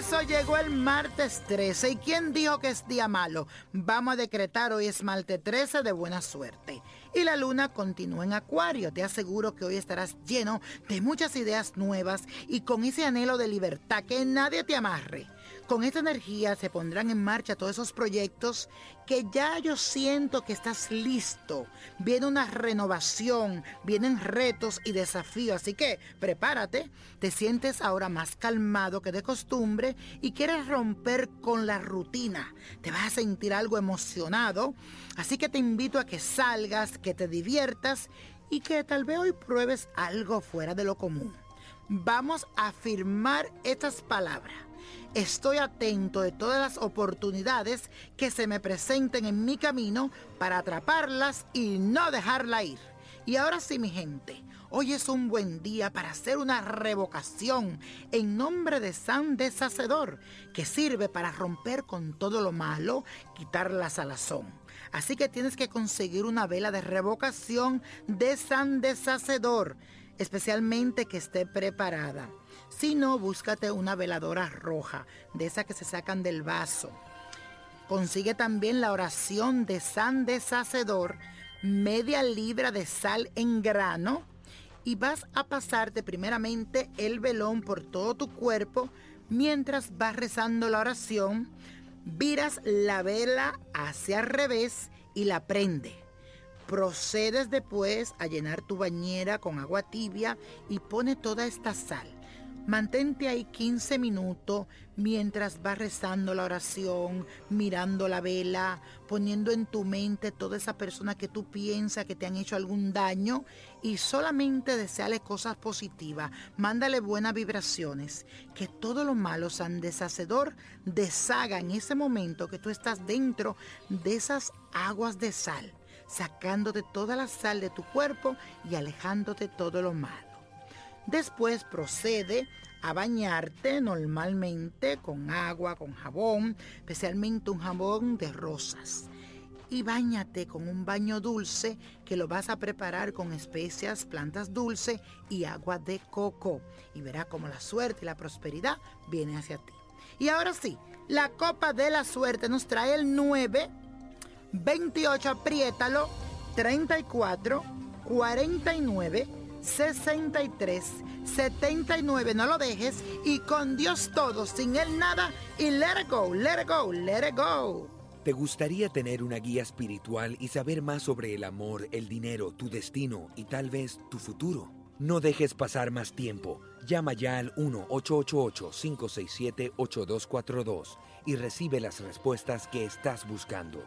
eso llegó el martes 13. ¿Y quién dijo que es día malo? Vamos a decretar hoy es martes 13 de buena suerte. Y la luna continúa en acuario. Te aseguro que hoy estarás lleno de muchas ideas nuevas y con ese anhelo de libertad que nadie te amarre. Con esta energía se pondrán en marcha todos esos proyectos que ya yo siento que estás listo. Viene una renovación, vienen retos y desafíos, así que prepárate. Te sientes ahora más calmado que de costumbre y quieres romper con la rutina. Te vas a sentir algo emocionado, así que te invito a que salgas, que te diviertas y que tal vez hoy pruebes algo fuera de lo común. Vamos a afirmar estas palabras. Estoy atento de todas las oportunidades que se me presenten en mi camino para atraparlas y no dejarla ir. Y ahora sí, mi gente, hoy es un buen día para hacer una revocación en nombre de San Deshacedor, que sirve para romper con todo lo malo, quitar la salazón. Así que tienes que conseguir una vela de revocación de San Deshacedor, especialmente que esté preparada. Si no, búscate una veladora roja, de esa que se sacan del vaso. Consigue también la oración de San Deshacedor, media libra de sal en grano, y vas a pasarte primeramente el velón por todo tu cuerpo mientras vas rezando la oración. Viras la vela hacia el revés y la prende. Procedes después a llenar tu bañera con agua tibia y pone toda esta sal. Mantente ahí 15 minutos mientras vas rezando la oración, mirando la vela, poniendo en tu mente toda esa persona que tú piensas que te han hecho algún daño y solamente deseale cosas positivas. Mándale buenas vibraciones. Que todo lo malo, San Deshacedor, deshaga en ese momento que tú estás dentro de esas aguas de sal, sacándote toda la sal de tu cuerpo y alejándote todo lo malo. Después procede a bañarte normalmente con agua, con jabón, especialmente un jabón de rosas. Y bañate con un baño dulce que lo vas a preparar con especias, plantas dulces y agua de coco. Y verás cómo la suerte y la prosperidad viene hacia ti. Y ahora sí, la copa de la suerte nos trae el 9, 28, apriétalo, 34, 49, 63 79. No lo dejes y con Dios todo, sin Él nada y let it go, let it go, let it go. ¿Te gustaría tener una guía espiritual y saber más sobre el amor, el dinero, tu destino y tal vez tu futuro? No dejes pasar más tiempo. Llama ya al 1-888-567-8242 y recibe las respuestas que estás buscando.